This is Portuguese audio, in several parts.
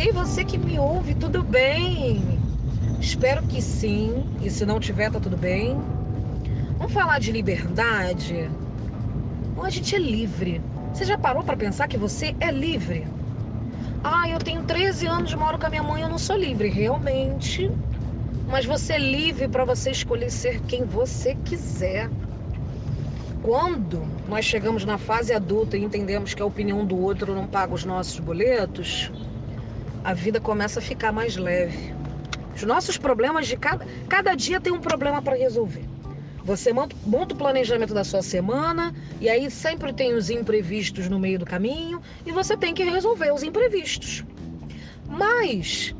Ei, você que me ouve, tudo bem? Espero que sim. E se não tiver, tá tudo bem. Vamos falar de liberdade? Bom, a gente é livre. Você já parou para pensar que você é livre? Ah, eu tenho 13 anos, moro com a minha mãe, eu não sou livre. Realmente. Mas você é livre para você escolher ser quem você quiser. Quando nós chegamos na fase adulta e entendemos que a opinião do outro não paga os nossos boletos, a vida começa a ficar mais leve. Os nossos problemas de cada, cada dia tem um problema para resolver. Você monta, o planejamento da sua semana e aí sempre tem os imprevistos no meio do caminho e você tem que resolver os imprevistos. Mas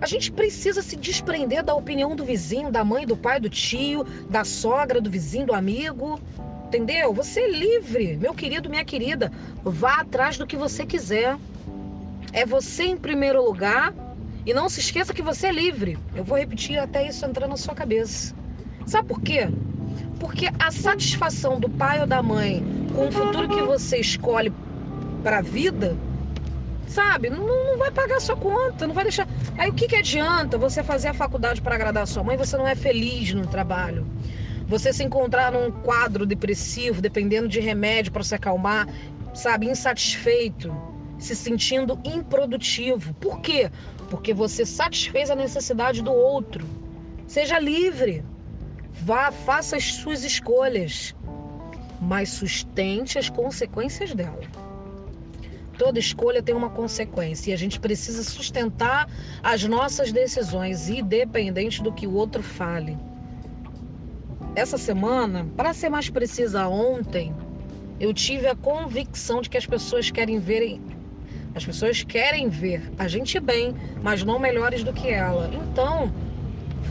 a gente precisa se desprender da opinião do vizinho, da mãe, do pai, do tio, da sogra, do vizinho, do amigo. Entendeu? Você é livre, meu querido, minha querida. Vá atrás do que você quiser. É você em primeiro lugar e não se esqueça que você é livre. Eu vou repetir até isso entrar na sua cabeça. Sabe por quê? Porque a satisfação do pai ou da mãe com o futuro que você escolhe para a vida, sabe, não, não vai pagar sua conta, não vai deixar. Aí o que, que adianta você fazer a faculdade para agradar a sua mãe? Você não é feliz no trabalho. Você se encontrar num quadro depressivo, dependendo de remédio para se acalmar, sabe, insatisfeito se sentindo improdutivo. Por quê? Porque você satisfez a necessidade do outro. Seja livre. Vá, faça as suas escolhas, mas sustente as consequências dela. Toda escolha tem uma consequência e a gente precisa sustentar as nossas decisões, independente do que o outro fale. Essa semana, para ser mais precisa, ontem, eu tive a convicção de que as pessoas querem ver as pessoas querem ver a gente bem, mas não melhores do que ela. Então,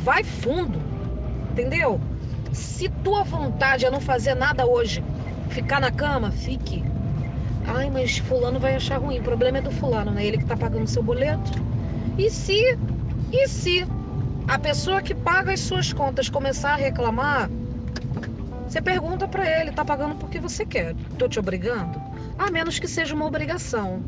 vai fundo, entendeu? Se tua vontade é não fazer nada hoje, ficar na cama, fique. Ai, mas fulano vai achar ruim. O problema é do fulano, né? Ele que tá pagando seu boleto. E se, e se a pessoa que paga as suas contas começar a reclamar, você pergunta para ele, tá pagando porque você quer. Tô te obrigando? A menos que seja uma obrigação.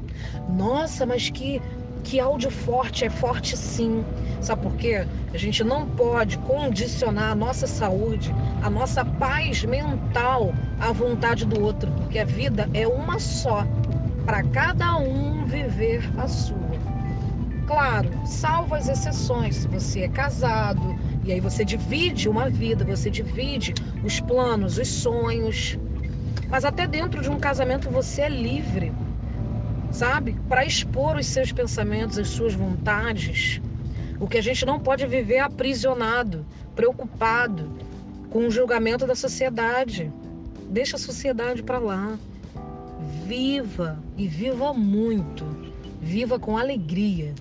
Nossa, mas que que áudio forte é forte sim. Sabe por quê? A gente não pode condicionar a nossa saúde, a nossa paz mental à vontade do outro, porque a vida é uma só, para cada um viver a sua. Claro, salvo as exceções, se você é casado, e aí você divide uma vida, você divide os planos, os sonhos, mas até dentro de um casamento você é livre, sabe? Para expor os seus pensamentos, as suas vontades. O que a gente não pode viver é aprisionado, preocupado com o julgamento da sociedade. Deixa a sociedade para lá. Viva e viva muito. Viva com alegria.